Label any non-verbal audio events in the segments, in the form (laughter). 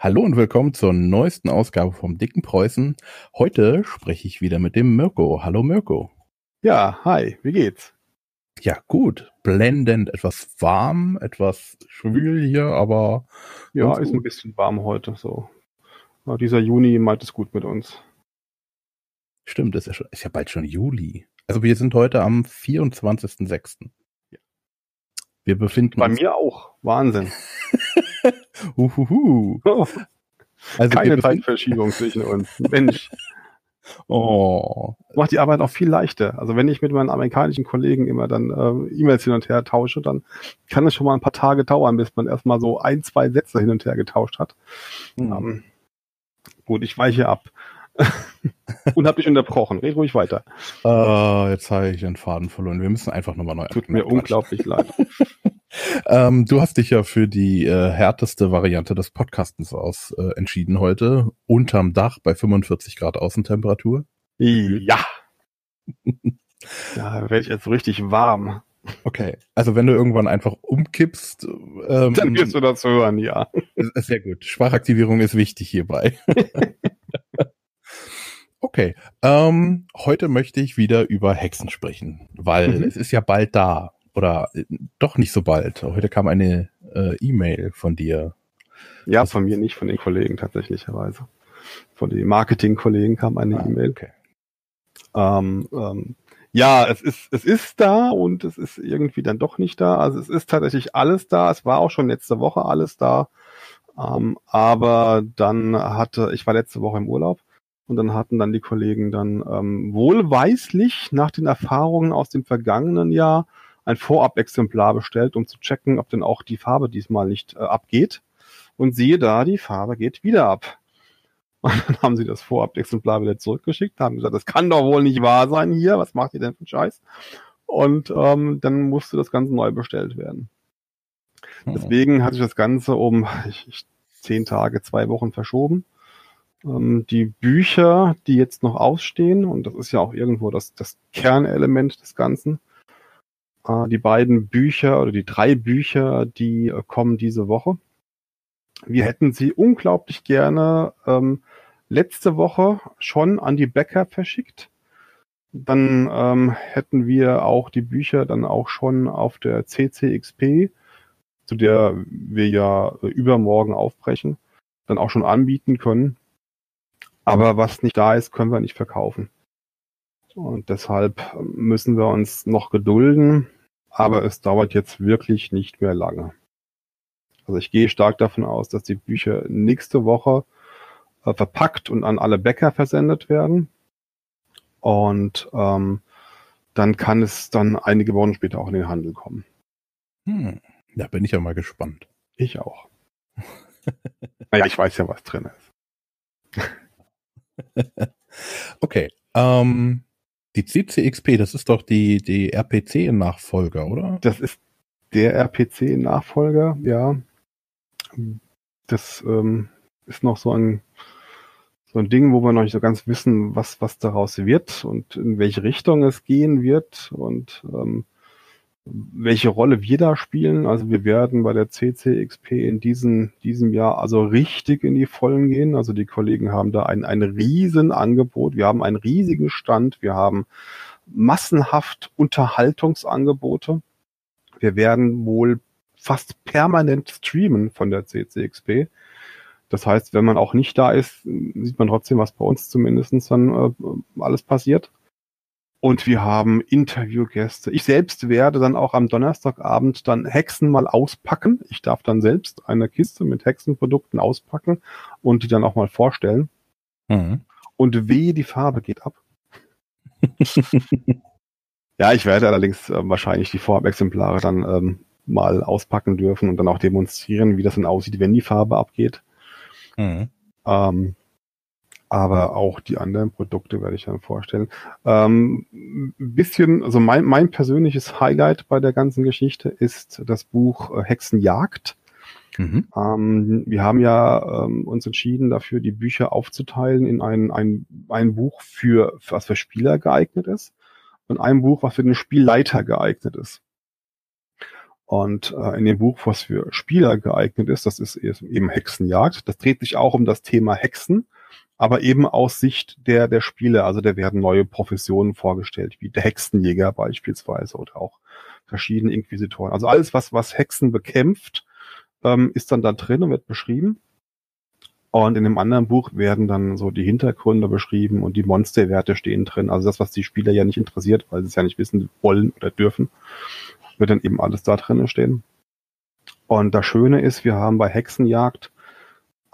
Hallo und willkommen zur neuesten Ausgabe vom Dicken Preußen. Heute spreche ich wieder mit dem Mirko. Hallo Mirko. Ja, hi, wie geht's? Ja, gut. Blendend, etwas warm, etwas schwül hier, aber. Ja, ist gut. ein bisschen warm heute, so. Ja, dieser Juni meint es gut mit uns. Stimmt, ist ja, schon, ist ja bald schon Juli. Also wir sind heute am 24.06. Ja. Wir befinden Bei uns. Bei mir auch. Wahnsinn. (laughs) Uhuhu. Oh. (laughs) Also Keine Zeitverschiebung zwischen uns. Mensch. (laughs) Oh. Macht die Arbeit auch viel leichter. Also wenn ich mit meinen amerikanischen Kollegen immer dann äh, E-Mails hin und her tausche, dann kann es schon mal ein paar Tage dauern, bis man erstmal so ein, zwei Sätze hin und her getauscht hat. Mhm. Ähm, gut, ich weiche ab. (laughs) und hab dich unterbrochen. Red ruhig weiter. Uh, jetzt habe ich den Faden verloren. Wir müssen einfach nochmal neu Tut mir unglaublich leid. Ähm, du hast dich ja für die äh, härteste Variante des Podcastens aus äh, entschieden heute. Unterm Dach bei 45 Grad Außentemperatur. Ja. (laughs) ja, werde ich jetzt richtig warm. Okay, also wenn du irgendwann einfach umkippst, ähm, dann wirst du das hören, ja. Sehr gut. Sprachaktivierung ist wichtig hierbei. (laughs) okay, ähm, heute möchte ich wieder über Hexen sprechen, weil mhm. es ist ja bald da. Oder äh, doch nicht so bald. Heute kam eine äh, E-Mail von dir. Ja, von mir nicht, von den Kollegen tatsächlicherweise. Von den Marketing-Kollegen kam eine ah, E-Mail. Okay. Ähm, ähm, ja, es ist, es ist da und es ist irgendwie dann doch nicht da. Also es ist tatsächlich alles da. Es war auch schon letzte Woche alles da. Ähm, aber dann hatte, ich war letzte Woche im Urlaub und dann hatten dann die Kollegen dann ähm, wohlweislich nach den Erfahrungen aus dem vergangenen Jahr ein Vorab-Exemplar bestellt, um zu checken, ob denn auch die Farbe diesmal nicht äh, abgeht. Und siehe da, die Farbe geht wieder ab. (laughs) Und dann haben sie das Vorab-Exemplar wieder zurückgeschickt, haben gesagt, das kann doch wohl nicht wahr sein hier, was macht ihr denn für einen Scheiß? Und ähm, dann musste das Ganze neu bestellt werden. Mhm. Deswegen hat sich das Ganze um ich, ich, zehn Tage, zwei Wochen verschoben. Ähm, die Bücher, die jetzt noch ausstehen, und das ist ja auch irgendwo das, das Kernelement des Ganzen, die beiden Bücher oder die drei Bücher, die äh, kommen diese Woche. Wir hätten sie unglaublich gerne ähm, letzte Woche schon an die Bäcker verschickt. Dann ähm, hätten wir auch die Bücher dann auch schon auf der CCXP, zu der wir ja äh, übermorgen aufbrechen, dann auch schon anbieten können. Aber was nicht da ist, können wir nicht verkaufen. Und deshalb müssen wir uns noch gedulden aber es dauert jetzt wirklich nicht mehr lange. Also ich gehe stark davon aus, dass die Bücher nächste Woche äh, verpackt und an alle Bäcker versendet werden. Und ähm, dann kann es dann einige Wochen später auch in den Handel kommen. Hm. Da bin ich ja mal gespannt. Ich auch. (laughs) naja, ich weiß ja, was drin ist. (laughs) okay. Ähm, die CCXP, das ist doch die, die RPC-Nachfolger, oder? Das ist der RPC-Nachfolger, ja. Das ähm, ist noch so ein, so ein Ding, wo wir noch nicht so ganz wissen, was, was daraus wird und in welche Richtung es gehen wird. Und ähm, welche Rolle wir da spielen. Also wir werden bei der CCXP in diesem, diesem Jahr also richtig in die Vollen gehen. Also die Kollegen haben da ein, ein riesen Angebot. Wir haben einen riesigen Stand. Wir haben massenhaft Unterhaltungsangebote. Wir werden wohl fast permanent streamen von der CCXP. Das heißt, wenn man auch nicht da ist, sieht man trotzdem, was bei uns zumindest dann äh, alles passiert. Und wir haben Interviewgäste. Ich selbst werde dann auch am Donnerstagabend dann Hexen mal auspacken. Ich darf dann selbst eine Kiste mit Hexenprodukten auspacken und die dann auch mal vorstellen. Mhm. Und wehe, die Farbe geht ab. (laughs) ja, ich werde allerdings äh, wahrscheinlich die Vorabexemplare dann ähm, mal auspacken dürfen und dann auch demonstrieren, wie das dann aussieht, wenn die Farbe abgeht. Mhm. Ähm, aber auch die anderen Produkte werde ich dann vorstellen. Ähm, bisschen, also mein, mein persönliches Highlight bei der ganzen Geschichte ist das Buch äh, Hexenjagd. Mhm. Ähm, wir haben ja ähm, uns entschieden, dafür die Bücher aufzuteilen in ein, ein, ein Buch für, für was für Spieler geeignet ist und ein Buch, was für den Spielleiter geeignet ist. Und äh, in dem Buch, was für Spieler geeignet ist, das ist eben Hexenjagd. Das dreht sich auch um das Thema Hexen, aber eben aus Sicht der, der Spieler. Also da werden neue Professionen vorgestellt, wie der Hexenjäger beispielsweise oder auch verschiedene Inquisitoren. Also alles, was, was Hexen bekämpft, ähm, ist dann da drin und wird beschrieben. Und in dem anderen Buch werden dann so die Hintergründe beschrieben und die Monsterwerte stehen drin. Also das, was die Spieler ja nicht interessiert, weil sie es ja nicht wissen wollen oder dürfen wird dann eben alles da drinnen stehen. Und das Schöne ist, wir haben bei Hexenjagd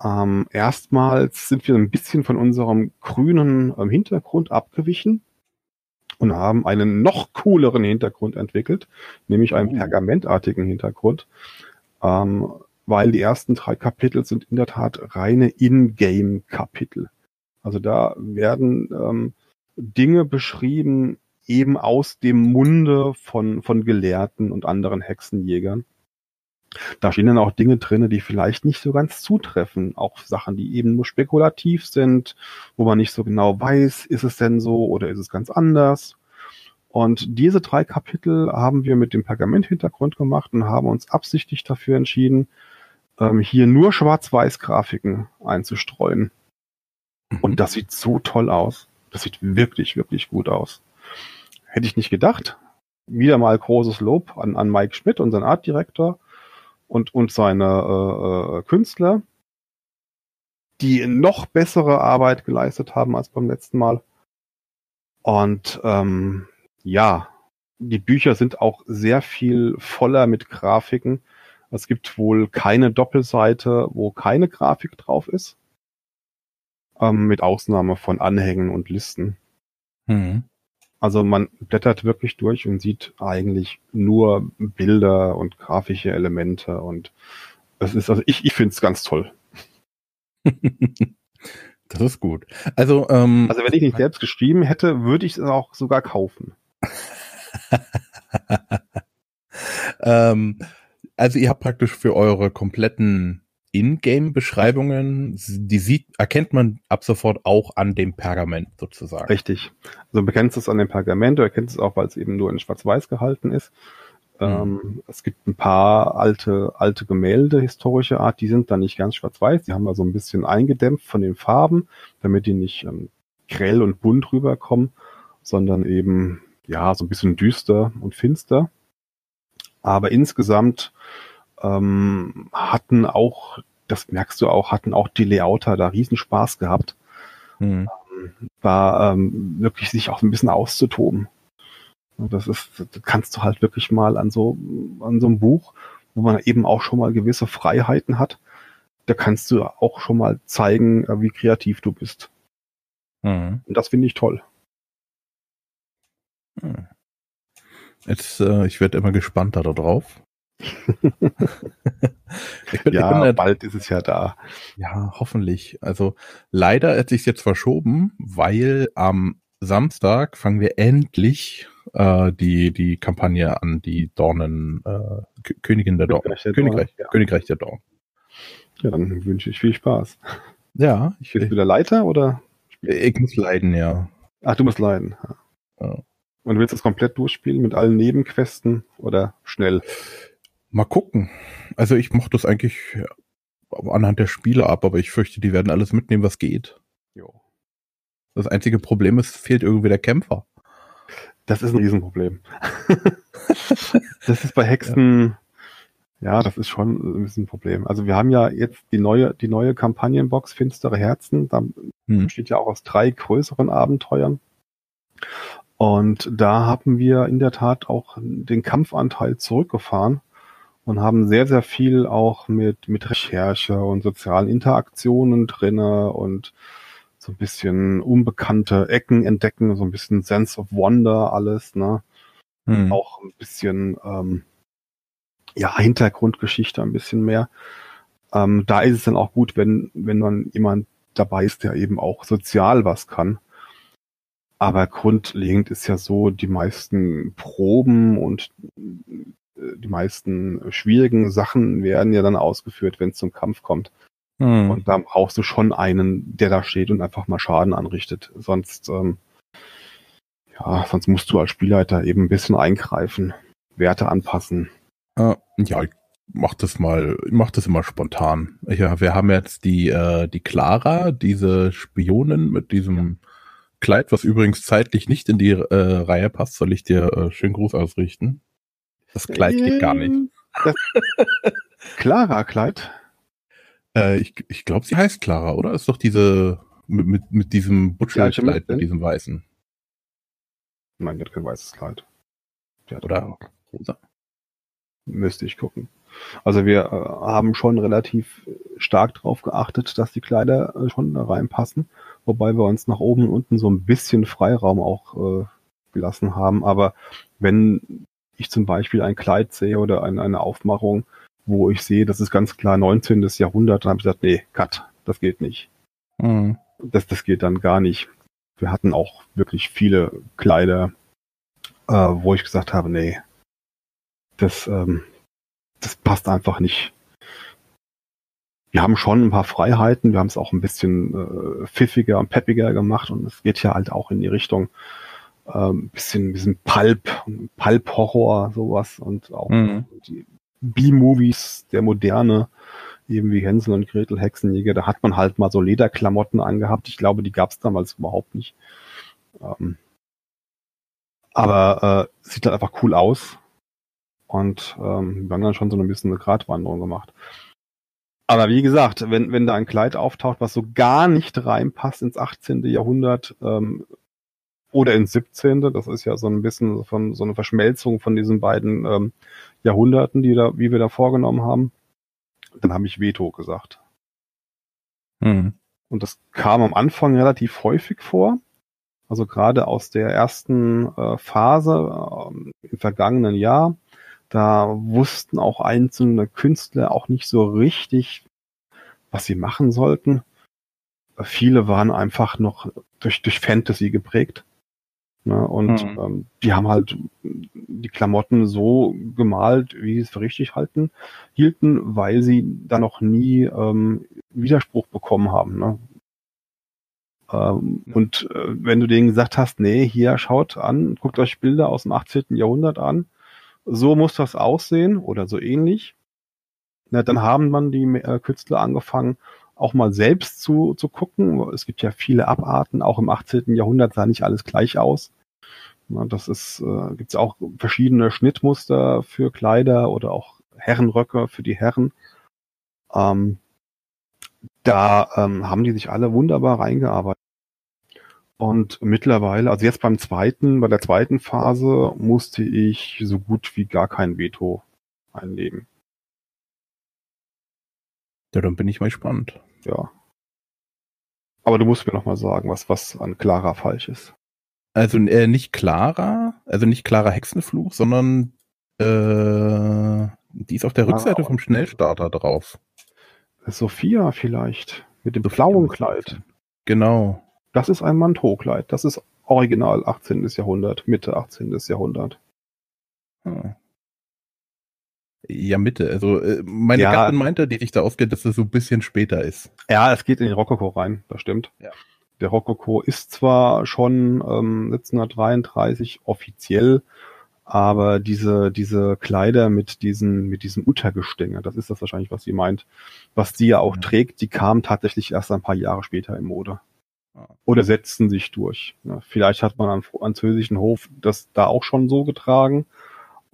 ähm, erstmals sind wir ein bisschen von unserem grünen ähm, Hintergrund abgewichen und haben einen noch cooleren Hintergrund entwickelt, nämlich einen oh. pergamentartigen Hintergrund, ähm, weil die ersten drei Kapitel sind in der Tat reine In-Game-Kapitel. Also da werden ähm, Dinge beschrieben, eben aus dem Munde von, von Gelehrten und anderen Hexenjägern. Da stehen dann auch Dinge drinne, die vielleicht nicht so ganz zutreffen. Auch Sachen, die eben nur spekulativ sind, wo man nicht so genau weiß, ist es denn so oder ist es ganz anders. Und diese drei Kapitel haben wir mit dem Pergament-Hintergrund gemacht und haben uns absichtlich dafür entschieden, ähm, hier nur Schwarz-Weiß-Grafiken einzustreuen. Und mhm. das sieht so toll aus. Das sieht wirklich, wirklich gut aus. Hätte ich nicht gedacht. Wieder mal großes Lob an, an Mike Schmidt, unseren Artdirektor und, und seine äh, äh, Künstler, die noch bessere Arbeit geleistet haben als beim letzten Mal. Und ähm, ja, die Bücher sind auch sehr viel voller mit Grafiken. Es gibt wohl keine Doppelseite, wo keine Grafik drauf ist. Ähm, mit Ausnahme von Anhängen und Listen. Mhm. Also man blättert wirklich durch und sieht eigentlich nur Bilder und grafische Elemente und es ist, also ich, ich finde es ganz toll. (laughs) das ist gut. Also, ähm, also wenn ich nicht selbst geschrieben hätte, würde ich es auch sogar kaufen. (laughs) ähm, also ihr habt praktisch für eure kompletten Ingame-Beschreibungen, die sieht, erkennt man ab sofort auch an dem Pergament sozusagen. Richtig. Also du erkennst es an dem Pergament, du erkennst es auch, weil es eben nur in Schwarz-Weiß gehalten ist. Mhm. Ähm, es gibt ein paar alte, alte Gemälde historischer Art, die sind dann nicht ganz schwarz-weiß, die haben wir so ein bisschen eingedämpft von den Farben, damit die nicht ähm, grell und bunt rüberkommen, sondern eben, ja, so ein bisschen düster und finster. Aber insgesamt ähm, hatten auch, das merkst du auch, hatten auch die Layouter da riesen Spaß gehabt. Mhm. war ähm, wirklich sich auch ein bisschen auszutoben. Das ist, das kannst du halt wirklich mal an so, an so einem Buch, wo man eben auch schon mal gewisse Freiheiten hat, da kannst du auch schon mal zeigen, äh, wie kreativ du bist. Mhm. Und das finde ich toll. Hm. Jetzt, äh, ich werde immer gespannter darauf. Bin, ja, bald ist es ja da. Ja, hoffentlich. Also leider hat sich jetzt verschoben, weil am Samstag fangen wir endlich äh, die die Kampagne an, die Dornen äh, Königin der Dorn, Königreich, ja. Königreich der Dorn. Ja, dann wünsche ich viel Spaß. Ja, ich will wieder Leiter oder? Ich muss leiden, ja. Ach, du musst leiden. Ja. Und willst du das komplett durchspielen mit allen Nebenquesten oder schnell? Mal gucken. Also ich mochte das eigentlich anhand der Spiele ab, aber ich fürchte, die werden alles mitnehmen, was geht. Jo. Das einzige Problem ist, fehlt irgendwie der Kämpfer. Das ist ein Riesenproblem. (laughs) das ist bei Hexen, ja. ja. das ist schon ein bisschen ein Problem. Also wir haben ja jetzt die neue, die neue Kampagnenbox Finstere Herzen. Da hm. besteht ja auch aus drei größeren Abenteuern. Und da haben wir in der Tat auch den Kampfanteil zurückgefahren und haben sehr, sehr viel auch mit, mit Recherche und sozialen Interaktionen drinne und so ein bisschen unbekannte Ecken entdecken, so ein bisschen Sense of Wonder alles, ne? Hm. Auch ein bisschen, ähm, ja, Hintergrundgeschichte ein bisschen mehr. Ähm, da ist es dann auch gut, wenn, wenn man jemand dabei ist, der eben auch sozial was kann. Aber grundlegend ist ja so, die meisten Proben und die meisten schwierigen Sachen werden ja dann ausgeführt, wenn es zum Kampf kommt. Hm. Und da brauchst du schon einen, der da steht und einfach mal Schaden anrichtet. Sonst, ähm, ja, sonst musst du als Spielleiter eben ein bisschen eingreifen, Werte anpassen. Äh, ja, ich mach das mal, ich mach das immer spontan. Ja, wir haben jetzt die, äh, die Clara, diese Spionin mit diesem Kleid, was übrigens zeitlich nicht in die äh, Reihe passt, soll ich dir äh, schönen Gruß ausrichten. Das Kleid geht gar nicht. Clara-Kleid? Äh, ich ich glaube, sie heißt Clara, oder? Ist doch diese mit, mit, mit diesem Butcherkleid, mit diesem weißen. Nein, die hat kein weißes Kleid. oder rosa? Müsste ich gucken. Also wir äh, haben schon relativ stark darauf geachtet, dass die Kleider äh, schon da reinpassen, wobei wir uns nach oben und unten so ein bisschen Freiraum auch äh, gelassen haben. Aber wenn ich zum Beispiel ein Kleid sehe oder ein, eine Aufmachung, wo ich sehe, das ist ganz klar 19. Jahrhundert, dann habe ich gesagt, nee, cut, das geht nicht. Mhm. Das, das geht dann gar nicht. Wir hatten auch wirklich viele Kleider, äh, wo ich gesagt habe, nee, das, ähm, das passt einfach nicht. Wir haben schon ein paar Freiheiten, wir haben es auch ein bisschen äh, pfiffiger und peppiger gemacht und es geht ja halt auch in die Richtung ähm, bisschen, bisschen Pulp, Pulp-Horror, sowas und auch mhm. die B-Movies der Moderne, eben wie Hänsel und Gretel Hexenjäger, da hat man halt mal so Lederklamotten angehabt. Ich glaube, die gab es damals überhaupt nicht. Ähm, aber äh, sieht halt einfach cool aus. Und ähm, wir haben dann schon so ein bisschen eine Gratwanderung gemacht. Aber wie gesagt, wenn, wenn da ein Kleid auftaucht, was so gar nicht reinpasst ins 18. Jahrhundert ähm, oder ins 17., das ist ja so ein bisschen von so eine Verschmelzung von diesen beiden ähm, Jahrhunderten, die da, wie wir da vorgenommen haben, dann habe ich Veto gesagt. Mhm. Und das kam am Anfang relativ häufig vor. Also gerade aus der ersten äh, Phase äh, im vergangenen Jahr da wussten auch einzelne Künstler auch nicht so richtig, was sie machen sollten. Viele waren einfach noch durch, durch Fantasy geprägt. Ne? Und mhm. ähm, die haben halt die Klamotten so gemalt, wie sie es für richtig halten, hielten, weil sie da noch nie ähm, Widerspruch bekommen haben. Ne? Ähm, und äh, wenn du denen gesagt hast, nee, hier schaut an, guckt euch Bilder aus dem 18. Jahrhundert an, so muss das aussehen oder so ähnlich. Na, dann haben man die äh, Künstler angefangen, auch mal selbst zu, zu gucken. Es gibt ja viele Abarten, auch im 18. Jahrhundert sah nicht alles gleich aus. Das ist, äh, gibt es auch verschiedene Schnittmuster für Kleider oder auch Herrenröcke für die Herren. Ähm, da ähm, haben die sich alle wunderbar reingearbeitet. Und mittlerweile, also jetzt beim zweiten, bei der zweiten Phase musste ich so gut wie gar kein Veto einlegen. Ja, dann bin ich mal gespannt. Ja. Aber du musst mir noch mal sagen, was, was an Clara falsch ist. Also äh, nicht Clara, also nicht Clara Hexenfluch, sondern äh, die ist auf der Rückseite vom Schnellstarter drauf. Sophia vielleicht, mit dem blauen Kleid. Genau. Das ist ein Manteaukleid. Das ist original 18. Jahrhundert, Mitte 18. Jahrhundert. Hm. Ja, Mitte. Also äh, meine ja, Gattin meinte, die sich da ausgeht, dass es so ein bisschen später ist. Ja, es geht in den Rokoko rein, das stimmt. Ja. Der Rokoko ist zwar schon ähm, 1733 offiziell, aber diese, diese Kleider mit diesen, mit diesem Untergestänge, das ist das wahrscheinlich, was sie meint, was die ja auch ja. trägt, die kam tatsächlich erst ein paar Jahre später in Mode oder setzten sich durch. Ja, vielleicht hat man am französischen Hof das da auch schon so getragen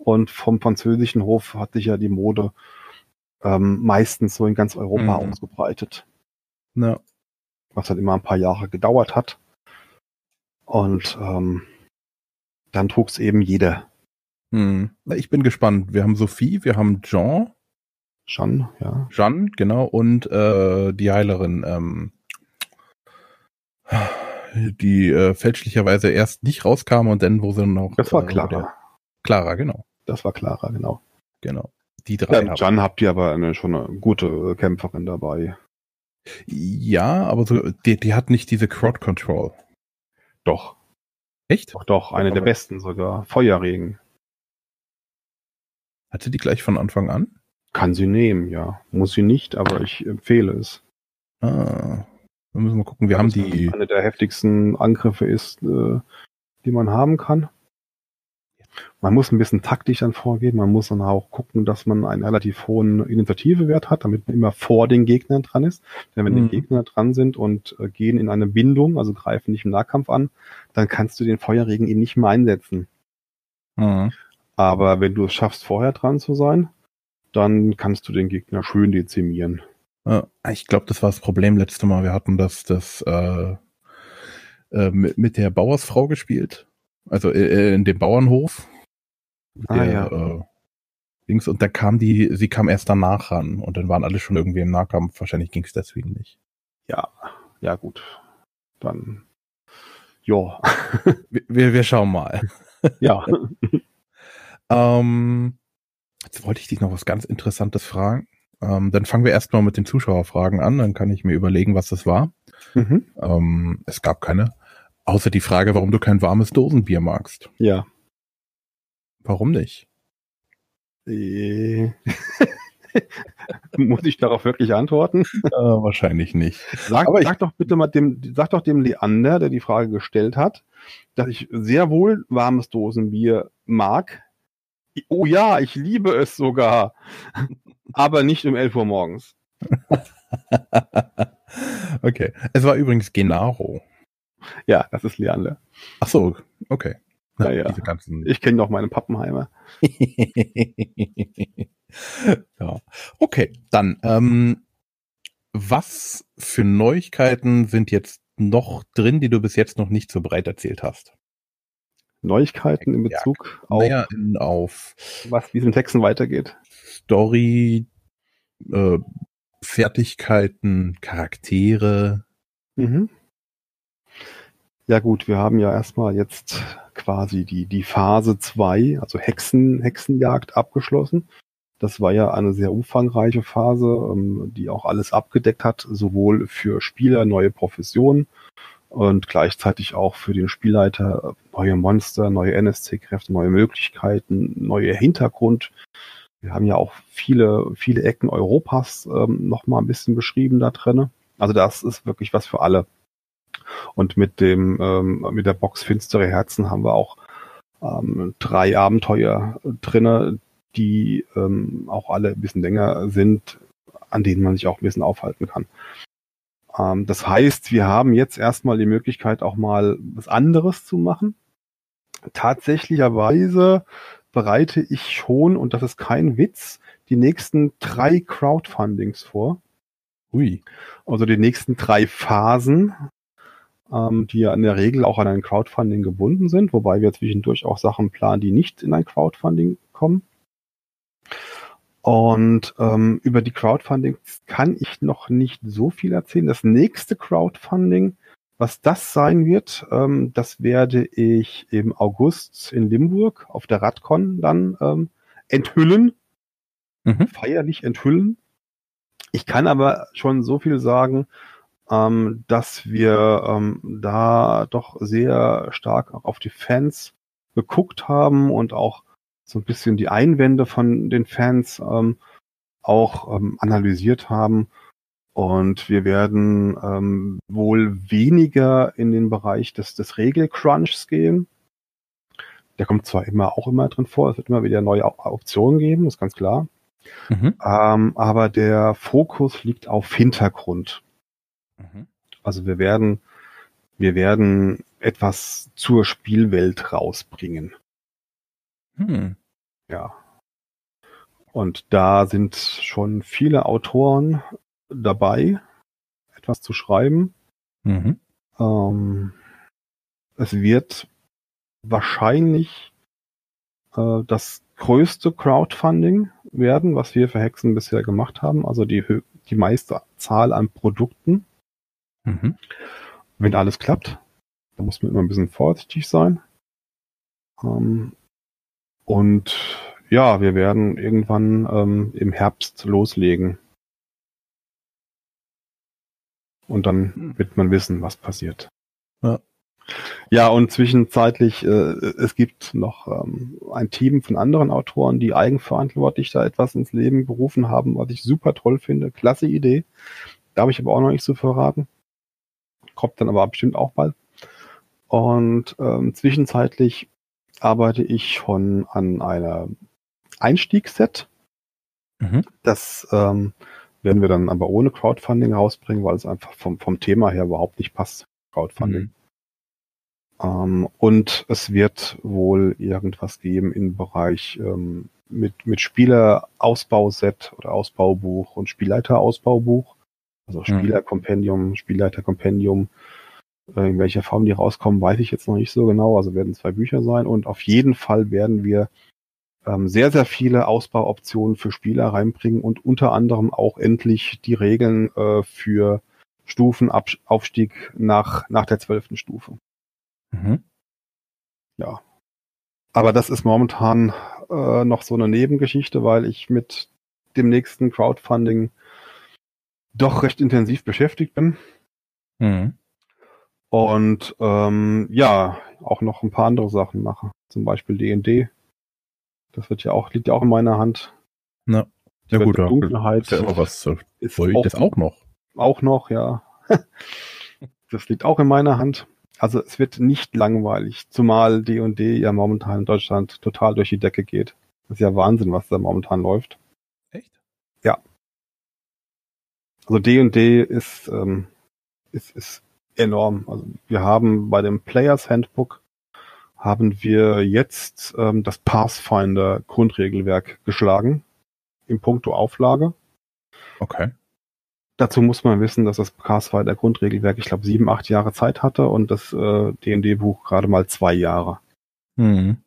und vom französischen Hof hat sich ja die Mode ähm, meistens so in ganz Europa mhm. ausgebreitet. Ja. Was halt immer ein paar Jahre gedauert hat. Und ähm, dann trug es eben jeder. Hm. Ich bin gespannt. Wir haben Sophie, wir haben Jean. Jean, ja. Jean, genau, und äh, die Heilerin, ähm, die äh, fälschlicherweise erst nicht rauskam und dann, wo sie noch. Das war äh, Clara. Clara, genau. Das war Clara, genau. Genau. Die drei. Ja, Jan habt ihr aber eine, schon eine gute Kämpferin dabei. Ja, aber so, die, die hat nicht diese Crowd Control. Doch. Echt? Doch, doch, eine der besten sogar. Feuerregen. Hatte die gleich von Anfang an? Kann sie nehmen, ja. Muss sie nicht, aber ich empfehle es. Ah, wir müssen mal gucken. Wir haben die. Eine der heftigsten Angriffe ist, äh, die man haben kann. Man muss ein bisschen taktisch dann vorgehen. Man muss dann auch gucken, dass man einen relativ hohen Initiativewert hat, damit man immer vor den Gegnern dran ist. Denn wenn mhm. die Gegner dran sind und äh, gehen in eine Bindung, also greifen nicht im Nahkampf an, dann kannst du den Feuerregen eben nicht mehr einsetzen. Mhm. Aber wenn du es schaffst, vorher dran zu sein, dann kannst du den Gegner schön dezimieren. Ich glaube, das war das Problem letzte Mal. Wir hatten das, das äh, äh, mit, mit der Bauersfrau gespielt. Also äh, in dem Bauernhof. Ah, der, ja. Äh, Dings, und da kam die, sie kam erst danach ran und dann waren alle schon irgendwie im Nahkampf. Wahrscheinlich ging es deswegen nicht. Ja, ja gut. Dann, ja. (laughs) wir, wir schauen mal. (laughs) Ja. (laughs) ähm, jetzt wollte ich dich noch was ganz Interessantes fragen. Ähm, dann fangen wir erstmal mit den Zuschauerfragen an, dann kann ich mir überlegen, was das war. Mhm. Ähm, es gab keine. Außer die Frage, warum du kein warmes Dosenbier magst. Ja. Warum nicht? Äh. (laughs) Muss ich darauf wirklich antworten? Äh, wahrscheinlich nicht. Sag, Aber sag doch bitte mal dem, sag doch dem Leander, der die Frage gestellt hat, dass ich sehr wohl warmes Dosenbier mag. Oh ja, ich liebe es sogar. Aber nicht um 11 Uhr morgens. (laughs) okay. Es war übrigens Genaro. Ja, das ist Leander. Ach so, okay. Na, ja, ja. Ich kenne noch meine Pappenheimer. (laughs) ja. Okay, dann, ähm, was für Neuigkeiten sind jetzt noch drin, die du bis jetzt noch nicht so breit erzählt hast? Neuigkeiten in Bezug auf, naja, in, auf was, wie es in Texten weitergeht. Story, äh, Fertigkeiten, Charaktere. Mhm. Ja gut, wir haben ja erstmal jetzt quasi die, die Phase 2, also Hexen, Hexenjagd abgeschlossen. Das war ja eine sehr umfangreiche Phase, ähm, die auch alles abgedeckt hat, sowohl für Spieler neue Professionen und gleichzeitig auch für den Spielleiter neue Monster, neue NSC-Kräfte, neue Möglichkeiten, neue Hintergrund. Wir haben ja auch viele, viele Ecken Europas ähm, nochmal ein bisschen beschrieben da drinne. Also das ist wirklich was für alle. Und mit dem, ähm, mit der Box Finstere Herzen haben wir auch ähm, drei Abenteuer drinne, die ähm, auch alle ein bisschen länger sind, an denen man sich auch ein bisschen aufhalten kann. Ähm, das heißt, wir haben jetzt erstmal die Möglichkeit, auch mal was anderes zu machen. Tatsächlicherweise bereite ich schon, und das ist kein Witz, die nächsten drei Crowdfundings vor. Ui. Also die nächsten drei Phasen, ähm, die ja in der Regel auch an ein Crowdfunding gebunden sind, wobei wir zwischendurch auch Sachen planen, die nicht in ein Crowdfunding kommen. Und ähm, über die Crowdfunding kann ich noch nicht so viel erzählen. Das nächste Crowdfunding, was das sein wird, ähm, das werde ich im August in Limburg auf der Radcon dann ähm, enthüllen. Mhm. Feierlich enthüllen. Ich kann aber schon so viel sagen, ähm, dass wir ähm, da doch sehr stark auf die Fans geguckt haben und auch so ein bisschen die Einwände von den Fans ähm, auch ähm, analysiert haben. Und wir werden ähm, wohl weniger in den Bereich des, des Regelcrunchs gehen. Der kommt zwar immer auch immer drin vor, es wird immer wieder neue Optionen geben, ist ganz klar. Mhm. Ähm, aber der Fokus liegt auf Hintergrund. Mhm. Also wir werden, wir werden etwas zur Spielwelt rausbringen. Hm. Ja. Und da sind schon viele Autoren dabei, etwas zu schreiben. Mhm. Ähm, es wird wahrscheinlich äh, das größte Crowdfunding werden, was wir für Hexen bisher gemacht haben. Also die, die meiste Zahl an Produkten. Mhm. Wenn alles klappt, da muss man immer ein bisschen vorsichtig sein. Ähm, und ja, wir werden irgendwann ähm, im Herbst loslegen. Und dann hm. wird man wissen, was passiert. Ja. Ja, und zwischenzeitlich, äh, es gibt noch ähm, ein Team von anderen Autoren, die eigenverantwortlich da etwas ins Leben gerufen haben, was ich super toll finde. Klasse Idee. Darf ich aber auch noch nicht so verraten. Kommt dann aber bestimmt auch bald. Und ähm, zwischenzeitlich arbeite ich schon an einer Einstiegsset. Mhm. Das ähm, werden wir dann aber ohne Crowdfunding rausbringen, weil es einfach vom, vom Thema her überhaupt nicht passt. Crowdfunding. Mhm. Ähm, und es wird wohl irgendwas geben im Bereich ähm, mit, mit Spielerausbauset oder Ausbaubuch und Spielleiterausbaubuch. Also. Spielerkompendium, Spielleiterkompendium. Äh, in welcher Form die rauskommen, weiß ich jetzt noch nicht so genau. Also werden zwei Bücher sein und auf jeden Fall werden wir ähm, sehr, sehr viele Ausbauoptionen für Spieler reinbringen und unter anderem auch endlich die Regeln äh, für Stufenaufstieg nach, nach der zwölften Stufe. Mhm. Ja. Aber das ist momentan äh, noch so eine Nebengeschichte, weil ich mit dem nächsten Crowdfunding doch recht intensiv beschäftigt bin. Mhm. Und ähm, ja, auch noch ein paar andere Sachen mache. Zum Beispiel D&D. Das wird ja auch, liegt ja auch in meiner Hand. Na, ja gut, da Dunkelheit ist ja immer was. Ist auch, das auch noch? Auch noch, ja. (laughs) das liegt auch in meiner Hand. Also es wird nicht langweilig, zumal D&D ja momentan in Deutschland total durch die Decke geht. Das ist ja Wahnsinn, was da momentan läuft. Echt? Ja. Also D&D ist, ähm, ist, ist enorm. Also wir haben bei dem Players Handbook haben wir jetzt ähm, das Pathfinder Grundregelwerk geschlagen im Punkto Auflage. Okay. Dazu muss man wissen, dass das Pathfinder Grundregelwerk, ich glaube, sieben, acht Jahre Zeit hatte und das äh, D&D-Buch gerade mal zwei Jahre. Mhm.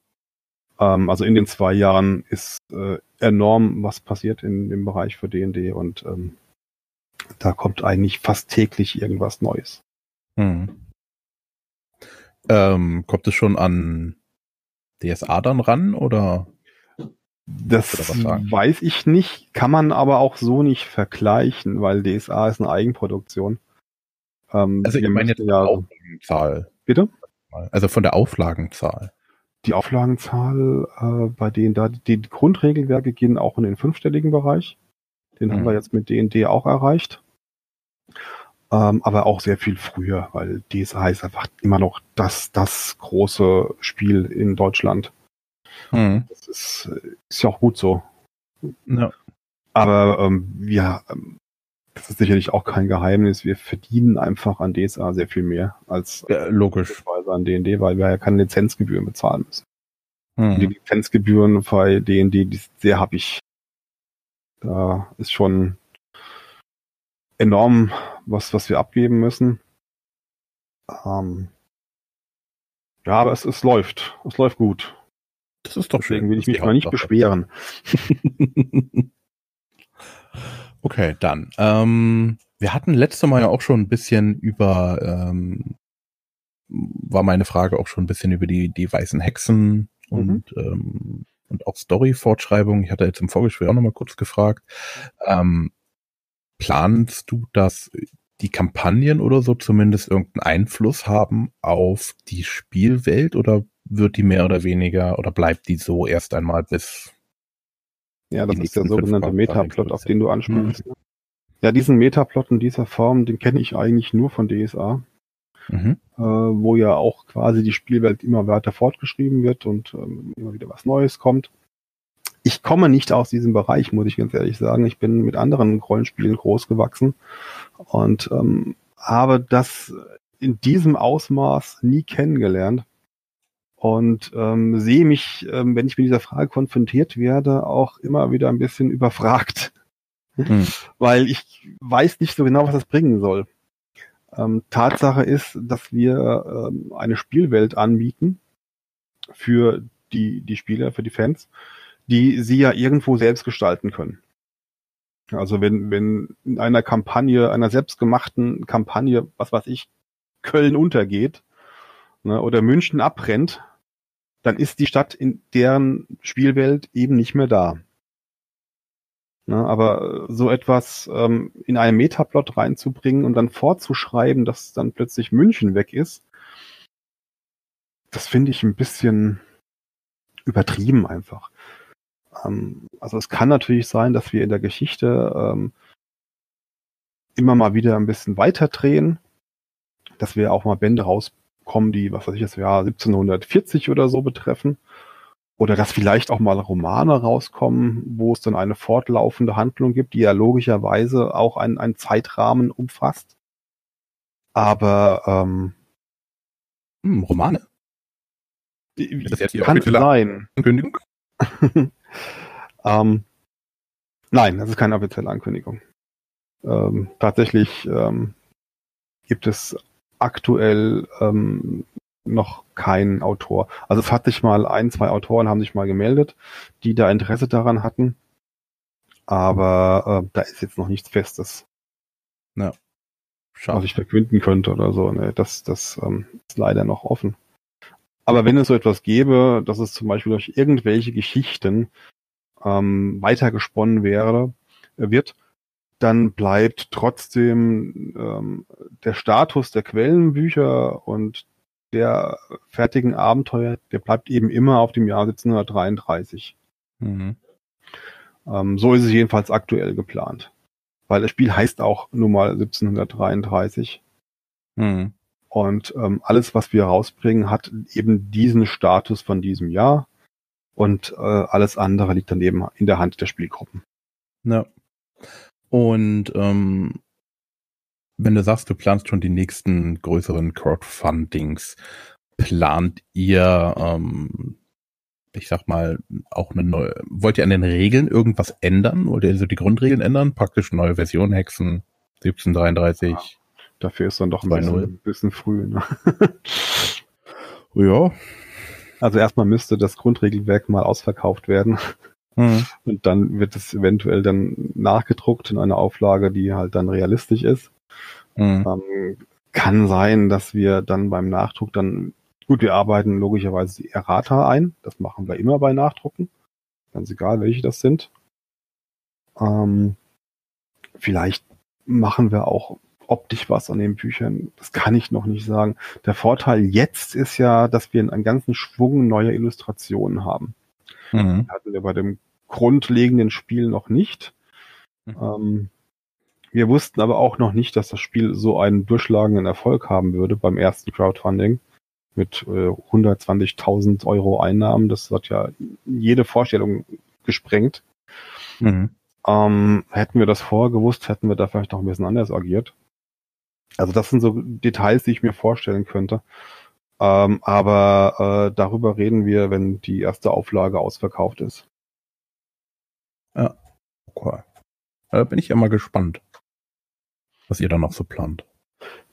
Ähm, also in den zwei Jahren ist äh, enorm was passiert in dem Bereich für D&D und ähm, da kommt eigentlich fast täglich irgendwas Neues. Mhm. Ähm, kommt es schon an DSA dann ran oder? Das weiß ich nicht, kann man aber auch so nicht vergleichen, weil DSA ist eine Eigenproduktion. Ähm, also ich meine jetzt ja, Auflagenzahl. Bitte? Also von der Auflagenzahl. Die Auflagenzahl, äh, bei denen da die Grundregelwerke gehen auch in den fünfstelligen Bereich. Den mhm. haben wir jetzt mit D&D auch erreicht. Ähm, aber auch sehr viel früher, weil DSA ist einfach immer noch das, das große Spiel in Deutschland. Mhm. Das ist, ist ja auch gut so. Ja. Aber ähm, wir, ähm, das ist sicherlich auch kein Geheimnis, wir verdienen einfach an DSA sehr viel mehr als ja, logisch an D&D, weil wir ja keine Lizenzgebühren bezahlen müssen. Mhm. Die Lizenzgebühren bei D&D, die sehr happig. Da ist schon enorm was, was wir abgeben müssen. Ähm, ja, aber es, es läuft. Es läuft gut. Das ist doch Deswegen schön. will ich mich mal nicht beschweren. (laughs) okay, dann. Ähm, wir hatten letzte Mal ja auch schon ein bisschen über, ähm, war meine Frage auch schon ein bisschen über die, die weißen Hexen und, mhm. ähm, und auch Story-Fortschreibung. Ich hatte jetzt im Vorgespräch auch nochmal kurz gefragt. Ähm, planst du, dass die Kampagnen oder so zumindest irgendeinen Einfluss haben auf die Spielwelt oder wird die mehr oder weniger oder bleibt die so erst einmal bis ja, das ist der sogenannte Metaplot, auf den du ansprichst. Mhm. Ja, diesen Metaplot in dieser Form, den kenne ich eigentlich nur von DSA, mhm. äh, wo ja auch quasi die Spielwelt immer weiter fortgeschrieben wird und ähm, immer wieder was Neues kommt. Ich komme nicht aus diesem Bereich, muss ich ganz ehrlich sagen. Ich bin mit anderen Rollenspielen groß gewachsen und ähm, habe das in diesem Ausmaß nie kennengelernt und ähm, sehe mich, ähm, wenn ich mit dieser Frage konfrontiert werde, auch immer wieder ein bisschen überfragt, hm. (laughs) weil ich weiß nicht so genau, was das bringen soll. Ähm, Tatsache ist, dass wir ähm, eine Spielwelt anbieten für die, die Spieler, für die Fans, die sie ja irgendwo selbst gestalten können. Also wenn, wenn in einer Kampagne, einer selbstgemachten Kampagne, was weiß ich, Köln untergeht ne, oder München abbrennt, dann ist die Stadt in deren Spielwelt eben nicht mehr da. Ne, aber so etwas ähm, in einen Metaplot reinzubringen und dann vorzuschreiben, dass dann plötzlich München weg ist, das finde ich ein bisschen übertrieben einfach. Ähm, also es kann natürlich sein, dass wir in der Geschichte ähm, immer mal wieder ein bisschen weiter drehen, dass wir auch mal Bände raus kommen, die, was weiß ich, das Jahr 1740 oder so betreffen. Oder dass vielleicht auch mal Romane rauskommen, wo es dann eine fortlaufende Handlung gibt, die ja logischerweise auch einen, einen Zeitrahmen umfasst. Aber ähm, hm, Romane? Das jetzt kann sein. Ankündigung? (laughs) ähm, nein, das ist keine offizielle Ankündigung. Ähm, tatsächlich ähm, gibt es aktuell ähm, noch keinen Autor. Also es hat sich mal ein, zwei Autoren haben sich mal gemeldet, die da Interesse daran hatten. Aber äh, da ist jetzt noch nichts Festes. Ja. Schade. Was ich verkünden könnte oder so. Ne? Das, das ähm, ist leider noch offen. Aber wenn es so etwas gäbe, dass es zum Beispiel durch irgendwelche Geschichten ähm, weitergesponnen wäre, wird, dann bleibt trotzdem ähm, der Status der Quellenbücher und der fertigen Abenteuer, der bleibt eben immer auf dem Jahr 1733. Mhm. Ähm, so ist es jedenfalls aktuell geplant. Weil das Spiel heißt auch nun mal 1733. Mhm. Und ähm, alles, was wir rausbringen, hat eben diesen Status von diesem Jahr. Und äh, alles andere liegt dann eben in der Hand der Spielgruppen. Ja. Und ähm, wenn du sagst, du planst schon die nächsten größeren Crowdfundings, plant ihr, ähm, ich sag mal, auch eine neue, wollt ihr an den Regeln irgendwas ändern? Wollt ihr so die Grundregeln ändern? Praktisch neue Version Hexen 1733? Ja, dafür ist dann doch ein bisschen, bisschen, früh. Ne? ja. Also erstmal müsste das Grundregelwerk mal ausverkauft werden. Mhm. Und dann wird es eventuell dann nachgedruckt in einer Auflage, die halt dann realistisch ist. Mhm. Ähm, kann sein, dass wir dann beim Nachdruck dann, gut, wir arbeiten logischerweise die Errata ein. Das machen wir immer bei Nachdrucken. Ganz egal, welche das sind. Ähm, vielleicht machen wir auch optisch was an den Büchern. Das kann ich noch nicht sagen. Der Vorteil jetzt ist ja, dass wir einen ganzen Schwung neuer Illustrationen haben. Mhm. Hatten wir bei dem grundlegenden Spiel noch nicht. Mhm. Ähm, wir wussten aber auch noch nicht, dass das Spiel so einen durchschlagenden Erfolg haben würde beim ersten Crowdfunding mit äh, 120.000 Euro Einnahmen. Das hat ja jede Vorstellung gesprengt. Mhm. Ähm, hätten wir das vorher gewusst, hätten wir da vielleicht noch ein bisschen anders agiert. Also das sind so Details, die ich mir vorstellen könnte. Ähm, aber äh, darüber reden wir, wenn die erste Auflage ausverkauft ist. Ja, okay. Da bin ich ja mal gespannt was ihr da noch so plant.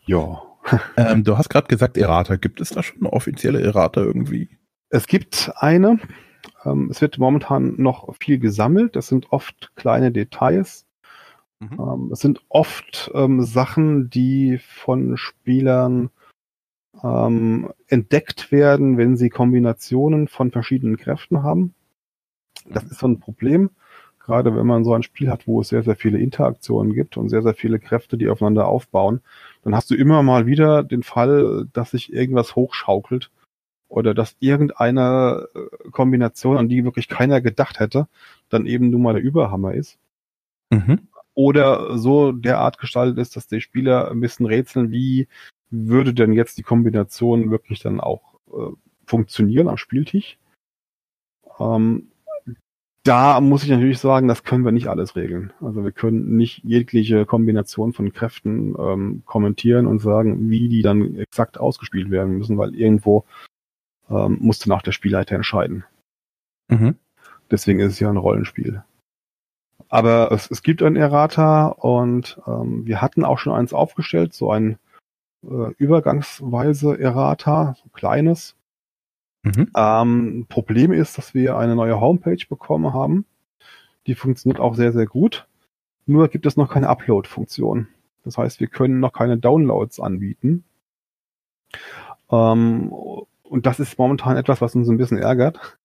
Ja. (laughs) ähm, du hast gerade gesagt Errata. Gibt es da schon eine offizielle Errata irgendwie? Es gibt eine. Ähm, es wird momentan noch viel gesammelt. Das sind oft kleine Details. Mhm. Ähm, es sind oft ähm, Sachen, die von Spielern ähm, entdeckt werden, wenn sie Kombinationen von verschiedenen Kräften haben. Das mhm. ist so ein Problem gerade wenn man so ein Spiel hat, wo es sehr, sehr viele Interaktionen gibt und sehr, sehr viele Kräfte, die aufeinander aufbauen, dann hast du immer mal wieder den Fall, dass sich irgendwas hochschaukelt oder dass irgendeine äh, Kombination, an die wirklich keiner gedacht hätte, dann eben nun mal der Überhammer ist. Mhm. Oder so derart gestaltet ist, dass die Spieler ein bisschen rätseln, wie würde denn jetzt die Kombination wirklich dann auch äh, funktionieren am Spieltisch. Ähm, da muss ich natürlich sagen, das können wir nicht alles regeln. Also wir können nicht jegliche Kombination von Kräften ähm, kommentieren und sagen, wie die dann exakt ausgespielt werden müssen, weil irgendwo ähm, musste nach der Spielleiter entscheiden. Mhm. Deswegen ist es ja ein Rollenspiel. Aber es, es gibt ein Errata und ähm, wir hatten auch schon eins aufgestellt, so ein äh, übergangsweise Errata, so kleines, Mhm. Ähm, Problem ist, dass wir eine neue Homepage bekommen haben. Die funktioniert auch sehr, sehr gut. Nur gibt es noch keine Upload-Funktion. Das heißt, wir können noch keine Downloads anbieten. Ähm, und das ist momentan etwas, was uns ein bisschen ärgert.